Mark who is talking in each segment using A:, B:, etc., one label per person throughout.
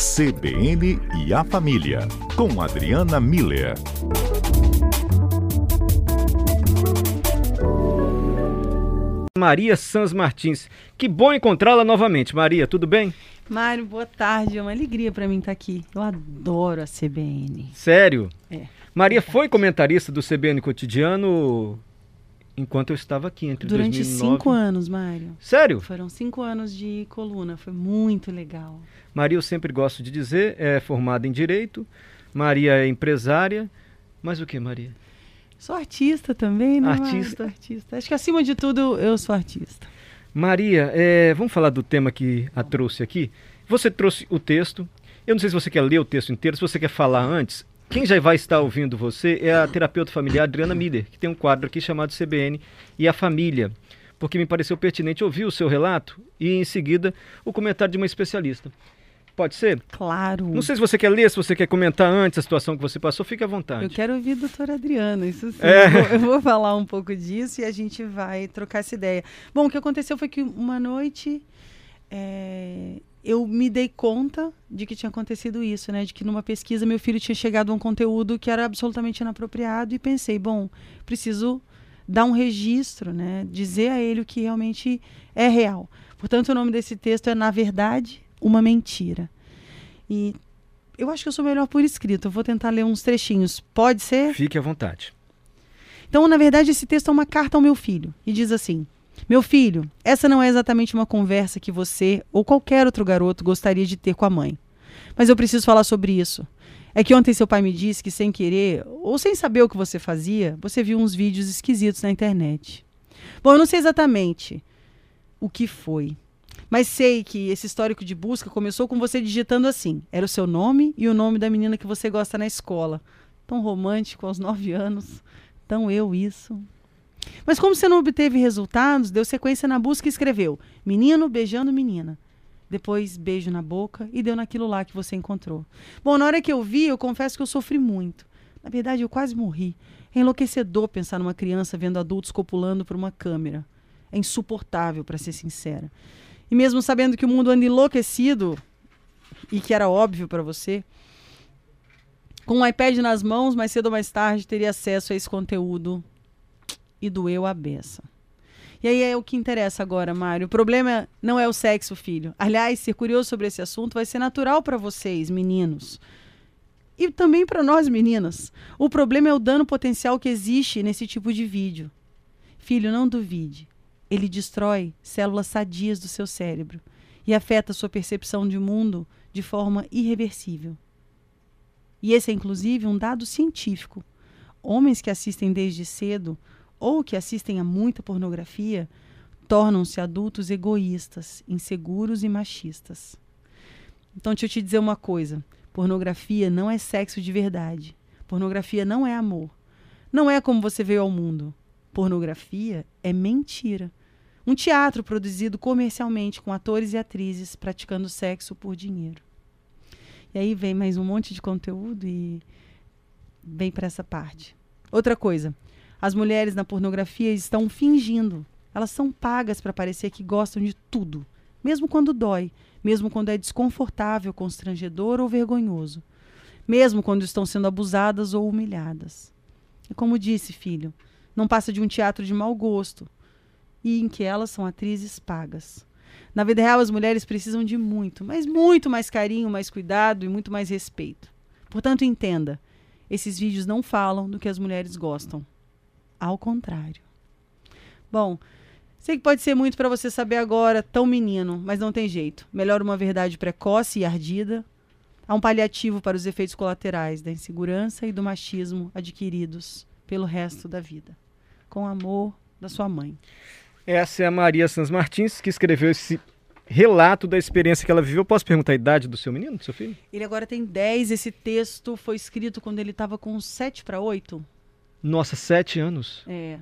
A: CBN e a Família, com Adriana Miller.
B: Maria Sans Martins. Que bom encontrá-la novamente. Maria, tudo bem?
C: Mário, boa tarde. É uma alegria para mim estar aqui. Eu adoro a CBN.
B: Sério?
C: É.
B: Maria foi comentarista do CBN Cotidiano enquanto eu estava aqui entre
C: Durante
B: 2009.
C: cinco anos, Mário.
B: Sério?
C: Foram cinco anos de coluna. Foi muito legal.
B: Maria, eu sempre gosto de dizer, é formada em Direito. Maria é empresária. Mas o que, Maria?
C: Sou artista também, né? Mário?
B: Artista.
C: Artista. Acho que acima de tudo eu sou artista.
B: Maria, é, vamos falar do tema que a trouxe aqui. Você trouxe o texto. Eu não sei se você quer ler o texto inteiro, se você quer falar antes. Quem já vai estar ouvindo você é a terapeuta familiar Adriana Miller, que tem um quadro aqui chamado CBN e a Família, porque me pareceu pertinente ouvir o seu relato e, em seguida, o comentário de uma especialista. Pode ser?
C: Claro.
B: Não sei se você quer ler, se você quer comentar antes a situação que você passou, fique à vontade.
C: Eu quero ouvir a doutora Adriana, isso sim.
B: É.
C: Eu, vou, eu vou falar um pouco disso e a gente vai trocar essa ideia. Bom, o que aconteceu foi que uma noite é, eu me dei conta de que tinha acontecido isso, né? De que numa pesquisa meu filho tinha chegado a um conteúdo que era absolutamente inapropriado e pensei, bom, preciso dar um registro, né? Dizer a ele o que realmente é real. Portanto, o nome desse texto é Na Verdade, uma Mentira. E eu acho que eu sou melhor por escrito. Eu vou tentar ler uns trechinhos. Pode ser?
B: Fique à vontade.
C: Então, na verdade, esse texto é uma carta ao meu filho e diz assim: Meu filho, essa não é exatamente uma conversa que você ou qualquer outro garoto gostaria de ter com a mãe. Mas eu preciso falar sobre isso. É que ontem seu pai me disse que, sem querer ou sem saber o que você fazia, você viu uns vídeos esquisitos na internet. Bom, eu não sei exatamente o que foi, mas sei que esse histórico de busca começou com você digitando assim: era o seu nome e o nome da menina que você gosta na escola. Tão romântico aos nove anos. Tão eu isso. Mas como você não obteve resultados, deu sequência na busca e escreveu: menino beijando menina. Depois beijo na boca e deu naquilo lá que você encontrou. Bom, na hora que eu vi, eu confesso que eu sofri muito. Na verdade, eu quase morri. É enlouquecedor pensar numa criança vendo adultos copulando por uma câmera. É insuportável, para ser sincera. E mesmo sabendo que o mundo anda enlouquecido e que era óbvio para você, com um iPad nas mãos, mais cedo ou mais tarde teria acesso a esse conteúdo e doeu a beça. E aí é o que interessa agora, Mário. O problema não é o sexo, filho. Aliás, ser curioso sobre esse assunto vai ser natural para vocês, meninos. E também para nós, meninas. O problema é o dano potencial que existe nesse tipo de vídeo. Filho, não duvide. Ele destrói células sadias do seu cérebro e afeta sua percepção de mundo de forma irreversível. E esse é inclusive um dado científico. Homens que assistem desde cedo ou que assistem a muita pornografia tornam-se adultos egoístas, inseguros e machistas. Então, deixa eu te dizer uma coisa: pornografia não é sexo de verdade. Pornografia não é amor. Não é como você veio ao mundo. Pornografia é mentira. Um teatro produzido comercialmente com atores e atrizes praticando sexo por dinheiro. E aí vem mais um monte de conteúdo e vem para essa parte. Outra coisa, as mulheres na pornografia estão fingindo. Elas são pagas para parecer que gostam de tudo, mesmo quando dói, mesmo quando é desconfortável, constrangedor ou vergonhoso, mesmo quando estão sendo abusadas ou humilhadas. E como disse, filho, não passa de um teatro de mau gosto e em que elas são atrizes pagas. Na vida real, as mulheres precisam de muito, mas muito mais carinho, mais cuidado e muito mais respeito. Portanto, entenda: esses vídeos não falam do que as mulheres gostam. Ao contrário. Bom, sei que pode ser muito para você saber agora, tão menino, mas não tem jeito. Melhor uma verdade precoce e ardida. Há um paliativo para os efeitos colaterais da insegurança e do machismo adquiridos pelo resto da vida. Com amor da sua mãe.
B: Essa é a Maria Sans Martins, que escreveu esse relato da experiência que ela viveu. Posso perguntar a idade do seu menino, do seu filho?
C: Ele agora tem 10. Esse texto foi escrito quando ele estava com 7 para 8.
B: Nossa, sete anos.
C: É.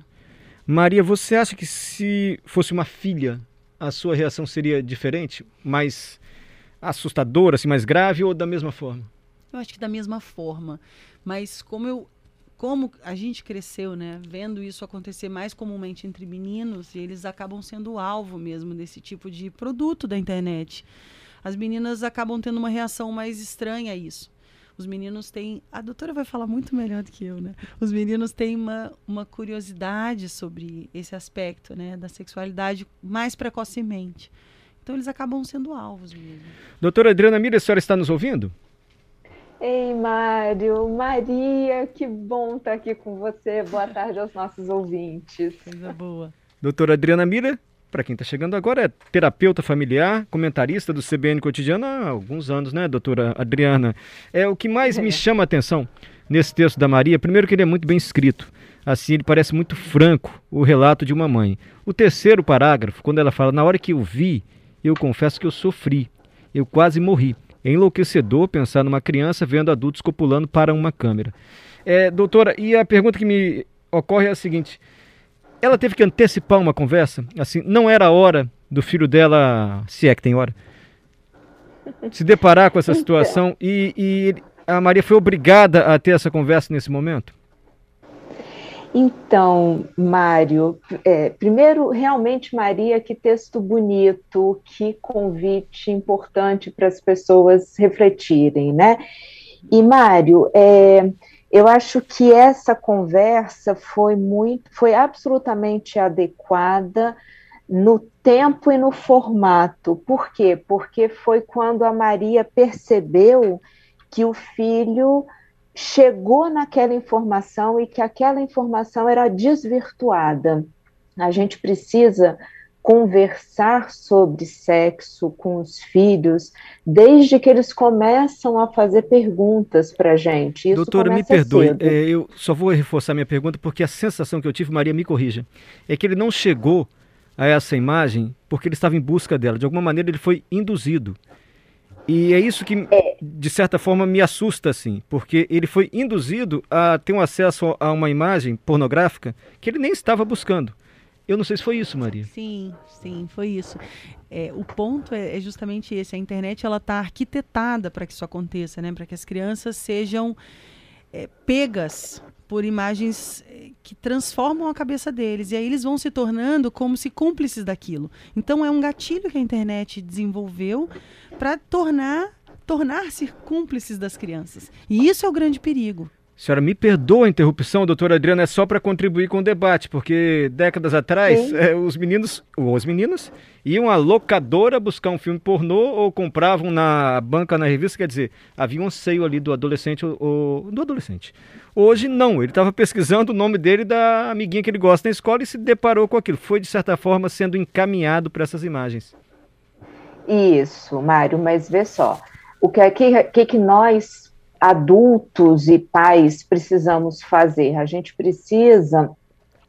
B: Maria, você acha que se fosse uma filha, a sua reação seria diferente? Mais assustadora, assim, mais grave ou da mesma forma?
C: Eu acho que da mesma forma. Mas como eu. Como a gente cresceu, né, vendo isso acontecer mais comumente entre meninos, e eles acabam sendo alvo mesmo desse tipo de produto da internet. as meninas acabam tendo uma reação mais estranha a isso. Os meninos têm. A doutora vai falar muito melhor do que eu, né? Os meninos têm uma, uma curiosidade sobre esse aspecto, né? Da sexualidade mais precocemente. Então eles acabam sendo alvos mesmo.
B: Doutora Adriana Mira, a senhora está nos ouvindo?
D: Ei, Mário, Maria, que bom estar aqui com você. Boa tarde aos nossos ouvintes.
C: Coisa boa.
B: Doutora Adriana Mira, para quem está chegando agora, é terapeuta familiar, comentarista do CBN Cotidiano há alguns anos, né, doutora Adriana? É o que mais é. me chama a atenção nesse texto da Maria. Primeiro que ele é muito bem escrito. Assim, ele parece muito franco, o relato de uma mãe. O terceiro parágrafo, quando ela fala, na hora que eu vi, eu confesso que eu sofri, eu quase morri. É enlouquecedor pensar numa criança vendo adultos copulando para uma câmera. É, doutora, e a pergunta que me ocorre é a seguinte: ela teve que antecipar uma conversa? Assim, não era a hora do filho dela, se é que tem hora, se deparar com essa situação e, e a Maria foi obrigada a ter essa conversa nesse momento?
D: Então, Mário, é, primeiro, realmente, Maria, que texto bonito, que convite importante para as pessoas refletirem, né? E, Mário, é, eu acho que essa conversa foi muito, foi absolutamente adequada no tempo e no formato. Por quê? Porque foi quando a Maria percebeu que o filho chegou naquela informação e que aquela informação era desvirtuada. A gente precisa conversar sobre sexo com os filhos desde que eles começam a fazer perguntas para a gente. Isso
B: Doutora, me perdoe, é, eu só vou reforçar minha pergunta porque a sensação que eu tive, Maria, me corrija, é que ele não chegou a essa imagem porque ele estava em busca dela. De alguma maneira ele foi induzido. E é isso que, é. de certa forma, me assusta, assim, porque ele foi induzido a ter um acesso a uma imagem pornográfica que ele nem estava buscando. Eu não sei se foi isso, Maria.
C: Sim, sim, foi isso. É, o ponto é, é, justamente esse. A internet ela está arquitetada para que isso aconteça, né? Para que as crianças sejam é, pegas por imagens eh, que transformam a cabeça deles. E aí eles vão se tornando como se cúmplices daquilo. Então é um gatilho que a internet desenvolveu para tornar tornar-se cúmplices das crianças. E isso é o grande perigo.
B: Senhora, me perdoa a interrupção, doutora Adriana, é só para contribuir com o debate, porque décadas atrás, é, os meninos, ou as meninas, iam à locadora buscar um filme pornô ou compravam na banca, na revista, quer dizer, havia um anseio ali do adolescente, ou, do adolescente. Hoje não, ele estava pesquisando o nome dele da amiguinha que ele gosta na escola e se deparou com aquilo. Foi, de certa forma, sendo encaminhado para essas imagens.
D: Isso, Mário, mas vê só, o que, que, que, que nós adultos e pais precisamos fazer? A gente precisa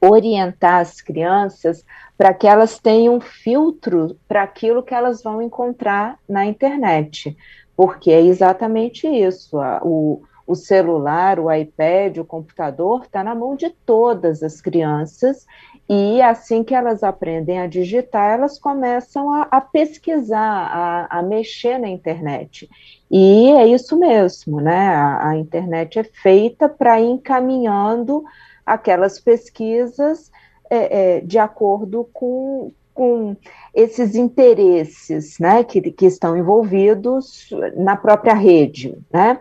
D: orientar as crianças para que elas tenham filtro para aquilo que elas vão encontrar na internet, porque é exatamente isso. o, o celular, o iPad, o computador está na mão de todas as crianças e assim que elas aprendem a digitar, elas começam a, a pesquisar, a, a, mexer na internet. E é isso mesmo, né? A, a internet é feita para ir encaminhando aquelas pesquisas é, é, de acordo com, com esses interesses né, que, que estão envolvidos na própria rede. Né?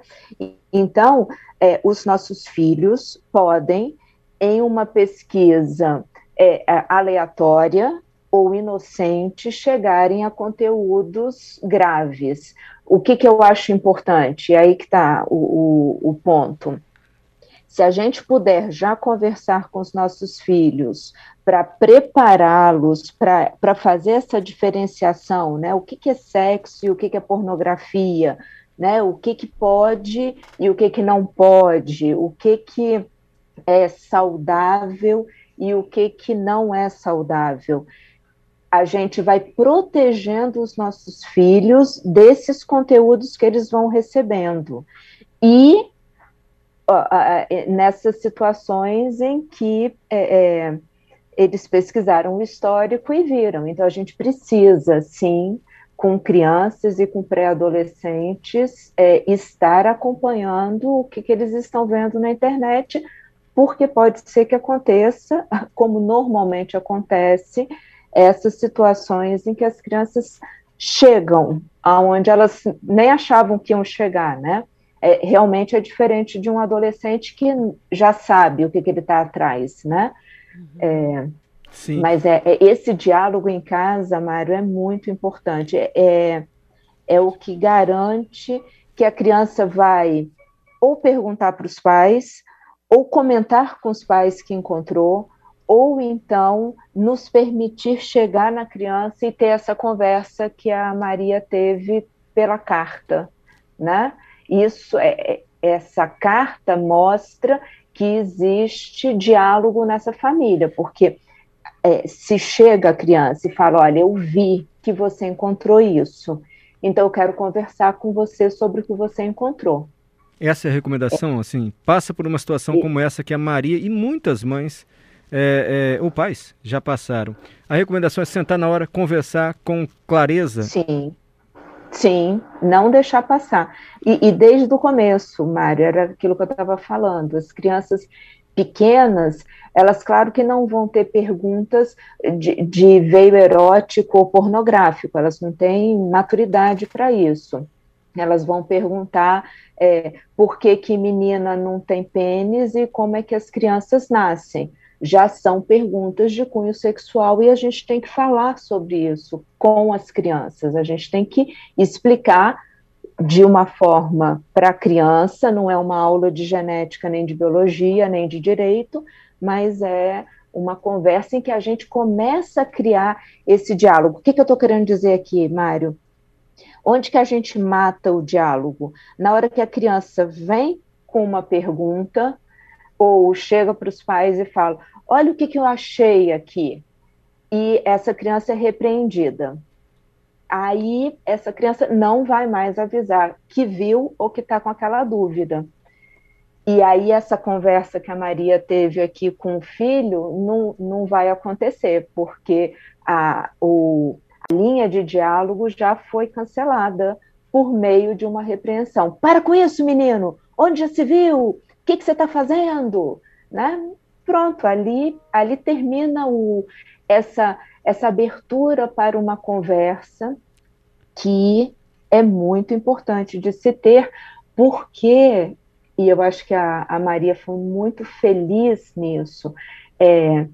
D: Então, é, os nossos filhos podem, em uma pesquisa é, é, aleatória ou inocente chegarem a conteúdos graves. O que, que eu acho importante? E aí que está o, o, o ponto. Se a gente puder já conversar com os nossos filhos para prepará-los para fazer essa diferenciação, né? O que, que é sexo e o que, que é pornografia, né? O que, que pode e o que, que não pode, o que, que é saudável e o que, que não é saudável. A gente vai protegendo os nossos filhos desses conteúdos que eles vão recebendo. E nessas situações em que é, é, eles pesquisaram o histórico e viram. Então, a gente precisa, sim, com crianças e com pré-adolescentes, é, estar acompanhando o que, que eles estão vendo na internet, porque pode ser que aconteça, como normalmente acontece, essas situações em que as crianças chegam aonde elas nem achavam que iam chegar, né? É, realmente é diferente de um adolescente que já sabe o que, que ele está atrás, né? Uhum. É, Sim. Mas é, é, esse diálogo em casa, Mário, é muito importante. É, é, é o que garante que a criança vai ou perguntar para os pais, ou comentar com os pais que encontrou, ou então nos permitir chegar na criança e ter essa conversa que a Maria teve pela carta, né? Isso é, é essa carta mostra que existe diálogo nessa família, porque é, se chega a criança e fala, olha, eu vi que você encontrou isso, então eu quero conversar com você sobre o que você encontrou.
B: Essa é a recomendação, assim, passa por uma situação como essa que a Maria e muitas mães é, é, ou pais já passaram. A recomendação é sentar na hora, conversar com clareza.
D: Sim, sim, não deixar passar. E, e desde o começo, Mário, era aquilo que eu estava falando, as crianças pequenas, elas, claro que não vão ter perguntas de, de veio erótico ou pornográfico, elas não têm maturidade para isso. Elas vão perguntar é, por que, que menina não tem pênis e como é que as crianças nascem já são perguntas de cunho sexual e a gente tem que falar sobre isso com as crianças. A gente tem que explicar de uma forma para a criança, não é uma aula de genética, nem de biologia, nem de direito, mas é uma conversa em que a gente começa a criar esse diálogo. O que, que eu estou querendo dizer aqui, Mário? Onde que a gente mata o diálogo? Na hora que a criança vem com uma pergunta, ou chega para os pais e fala: Olha o que, que eu achei aqui. E essa criança é repreendida. Aí essa criança não vai mais avisar que viu ou que está com aquela dúvida. E aí essa conversa que a Maria teve aqui com o filho não, não vai acontecer, porque a, o, a linha de diálogo já foi cancelada por meio de uma repreensão. Para com isso, menino! Onde já se viu? que, que você está fazendo? Né? Pronto, ali, ali termina o, essa, essa abertura para uma conversa que é muito importante de se ter, porque, e eu acho que a, a Maria foi muito feliz nisso, é,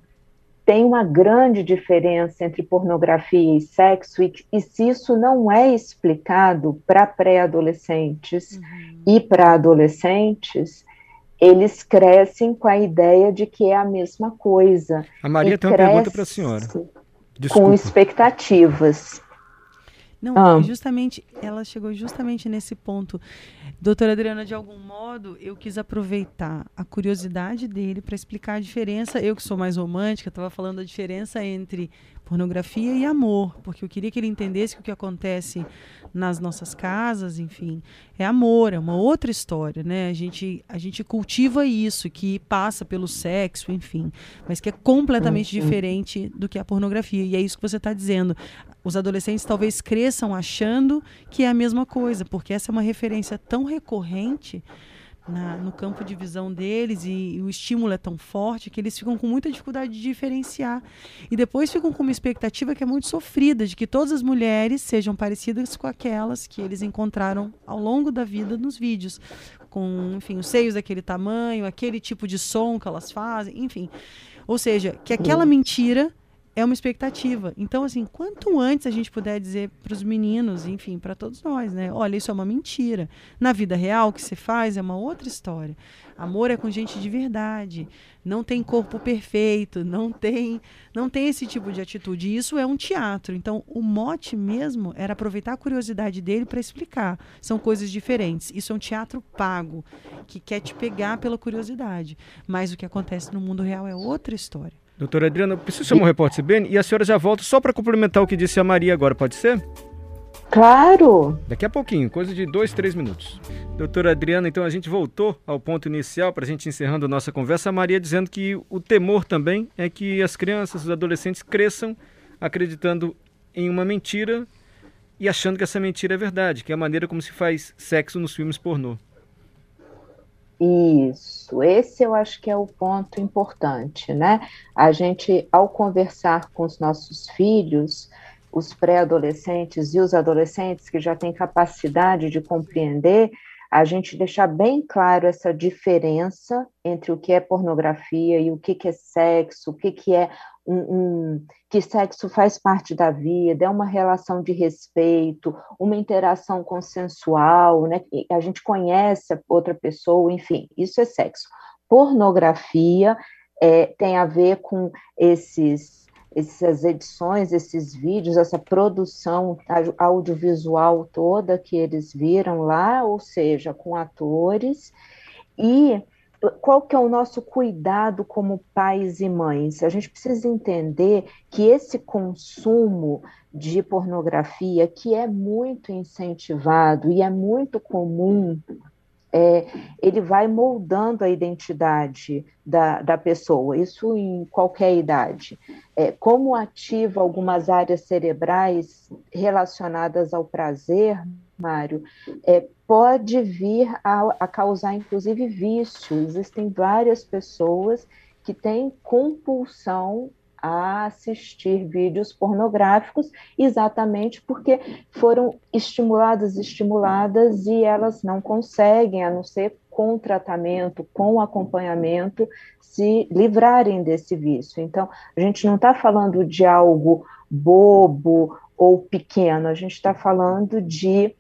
D: tem uma grande diferença entre pornografia e sexo, e, e se isso não é explicado para pré-adolescentes uhum. e para adolescentes, eles crescem com a ideia de que é a mesma coisa.
B: A Maria tem uma pergunta para a senhora.
D: Desculpa. Com expectativas.
C: Não, ah. justamente, ela chegou justamente nesse ponto. Doutora Adriana, de algum modo, eu quis aproveitar a curiosidade dele para explicar a diferença. Eu que sou mais romântica, estava falando a diferença entre pornografia e amor, porque eu queria que ele entendesse que o que acontece nas nossas casas, enfim, é amor, é uma outra história, né? A gente, a gente cultiva isso, que passa pelo sexo, enfim, mas que é completamente uhum. diferente do que a pornografia. E é isso que você está dizendo. Os adolescentes talvez cresçam achando que é a mesma coisa, porque essa é uma referência tão recorrente na, no campo de visão deles e, e, o estímulo é tão forte que eles ficam com muita dificuldade de diferenciar. E depois ficam com uma expectativa que é muito sofrida de que todas as mulheres sejam parecidas com aquelas que eles encontraram ao longo da vida nos vídeos. Com, enfim, os seios daquele tamanho, aquele tipo de som que elas fazem, enfim. Ou seja, que aquela mentira é uma expectativa. Então, assim, quanto antes a gente puder dizer para os meninos, enfim, para todos nós, né? Olha, isso é uma mentira. Na vida real, o que se faz é uma outra história. Amor é com gente de verdade. Não tem corpo perfeito, não tem, não tem esse tipo de atitude. Isso é um teatro. Então, o mote mesmo era aproveitar a curiosidade dele para explicar. São coisas diferentes. Isso é um teatro pago que quer te pegar pela curiosidade. Mas o que acontece no mundo real é outra história.
B: Doutora Adriana, preciso chamar o repórter CBN e a senhora já volta só para complementar o que disse a Maria agora, pode ser?
D: Claro!
B: Daqui a pouquinho, coisa de dois, três minutos. Doutora Adriana, então a gente voltou ao ponto inicial para a gente encerrando a nossa conversa. A Maria dizendo que o temor também é que as crianças, os adolescentes cresçam acreditando em uma mentira e achando que essa mentira é verdade, que é a maneira como se faz sexo nos filmes pornô.
D: Isso, esse eu acho que é o ponto importante, né? A gente, ao conversar com os nossos filhos, os pré-adolescentes e os adolescentes que já têm capacidade de compreender, a gente deixar bem claro essa diferença entre o que é pornografia e o que, que é sexo, o que, que é um, um, que sexo faz parte da vida, é uma relação de respeito, uma interação consensual, né? A gente conhece outra pessoa, enfim, isso é sexo. Pornografia é, tem a ver com esses essas edições, esses vídeos, essa produção audiovisual toda que eles viram lá, ou seja, com atores, e qual que é o nosso cuidado como pais e mães? A gente precisa entender que esse consumo de pornografia, que é muito incentivado e é muito comum é, ele vai moldando a identidade da, da pessoa, isso em qualquer idade. É, como ativa algumas áreas cerebrais relacionadas ao prazer, Mário, é, pode vir a, a causar, inclusive, vício. Existem várias pessoas que têm compulsão a assistir vídeos pornográficos, exatamente porque foram estimuladas, estimuladas e elas não conseguem, a não ser com tratamento, com acompanhamento, se livrarem desse vício. Então, a gente não está falando de algo bobo ou pequeno, a gente está falando de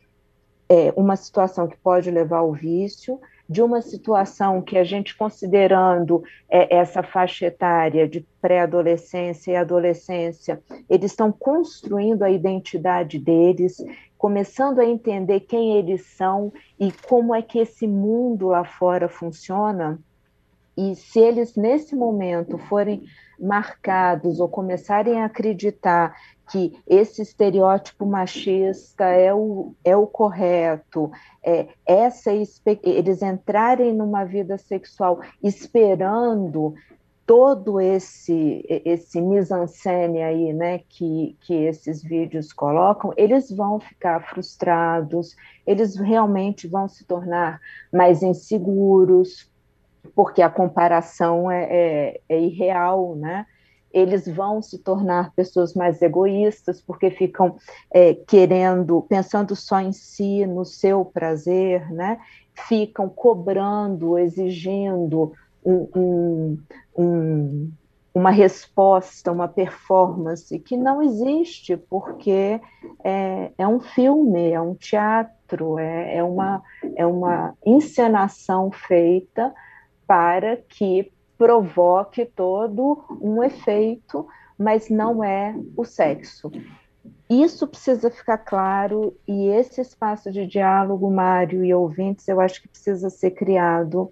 D: é, uma situação que pode levar ao vício de uma situação que a gente, considerando é, essa faixa etária de pré-adolescência e adolescência, eles estão construindo a identidade deles, começando a entender quem eles são e como é que esse mundo lá fora funciona. E se eles, nesse momento, forem marcados ou começarem a acreditar que esse estereótipo machista é o, é o correto, é, essa eles entrarem numa vida sexual esperando todo esse esse mise-en-scène aí, né, que, que esses vídeos colocam, eles vão ficar frustrados, eles realmente vão se tornar mais inseguros, porque a comparação é, é, é irreal, né? Eles vão se tornar pessoas mais egoístas, porque ficam é, querendo, pensando só em si, no seu prazer, né? ficam cobrando, exigindo um, um, um, uma resposta, uma performance que não existe, porque é, é um filme, é um teatro, é, é, uma, é uma encenação feita para que provoque todo um efeito, mas não é o sexo. Isso precisa ficar claro e esse espaço de diálogo, Mário e ouvintes, eu acho que precisa ser criado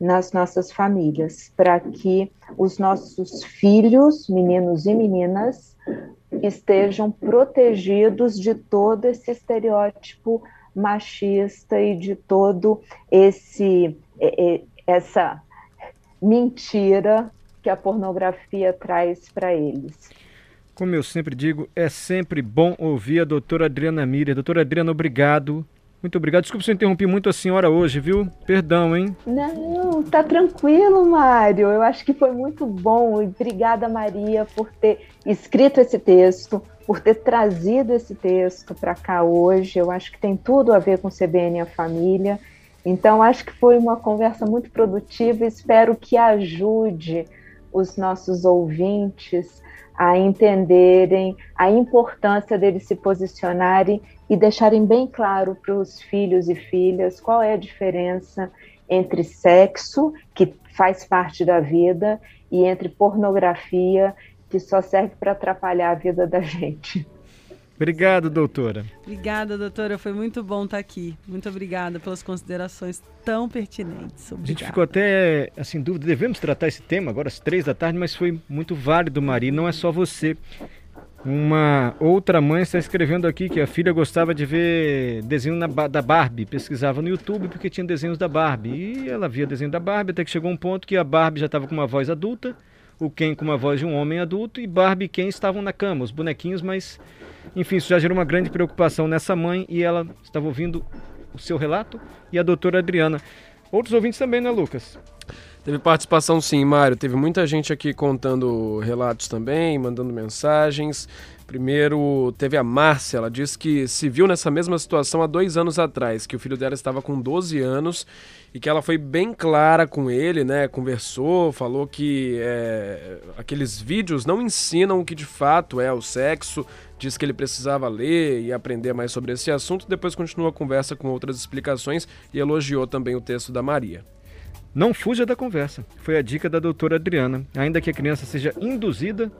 D: nas nossas famílias, para que os nossos filhos, meninos e meninas, estejam protegidos de todo esse estereótipo machista e de todo esse essa mentira que a pornografia traz para eles.
B: Como eu sempre digo, é sempre bom ouvir a doutora Adriana Mira. Doutora Adriana, obrigado. Muito obrigado. Desculpa se eu interrompi muito a senhora hoje, viu? Perdão, hein?
D: Não, tá tranquilo, Mário. Eu acho que foi muito bom. E obrigada, Maria, por ter escrito esse texto, por ter trazido esse texto para cá hoje. Eu acho que tem tudo a ver com CBN e a família. Então, acho que foi uma conversa muito produtiva. Espero que ajude os nossos ouvintes a entenderem a importância deles se posicionarem e deixarem bem claro para os filhos e filhas qual é a diferença entre sexo, que faz parte da vida, e entre pornografia, que só serve para atrapalhar a vida da gente.
B: Obrigado, doutora.
C: Obrigada, doutora. Foi muito bom estar aqui. Muito obrigada pelas considerações tão pertinentes. Obrigada.
B: A gente ficou até assim, dúvida, devemos tratar esse tema agora às três da tarde, mas foi muito válido, Maria. Não é só você. Uma outra mãe está escrevendo aqui que a filha gostava de ver desenho na, da Barbie, pesquisava no YouTube porque tinha desenhos da Barbie. E ela via desenho da Barbie até que chegou um ponto que a Barbie já estava com uma voz adulta, o Ken com uma voz de um homem adulto e Barbie e Ken estavam na cama, os bonequinhos, mas enfim, isso já gerou uma grande preocupação nessa mãe e ela estava ouvindo o seu relato e a doutora Adriana. Outros ouvintes também, né, Lucas?
E: Teve participação sim, Mário. Teve muita gente aqui contando relatos também, mandando mensagens. Primeiro, teve a Márcia, ela disse que se viu nessa mesma situação há dois anos atrás, que o filho dela estava com 12 anos e que ela foi bem clara com ele, né? Conversou, falou que é, aqueles vídeos não ensinam o que de fato é o sexo, disse que ele precisava ler e aprender mais sobre esse assunto. Depois continua a conversa com outras explicações e elogiou também o texto da Maria.
B: Não fuja da conversa. Foi a dica da doutora Adriana. Ainda que a criança seja induzida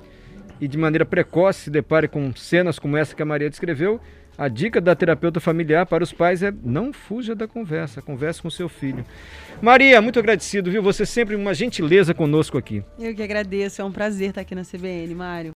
B: e de maneira precoce se depare com cenas como essa que a Maria descreveu, a dica da terapeuta familiar para os pais é não fuja da conversa, converse com seu filho. Maria, muito agradecido, viu? Você sempre uma gentileza conosco aqui.
C: Eu que agradeço, é um prazer estar aqui na CBN, Mário.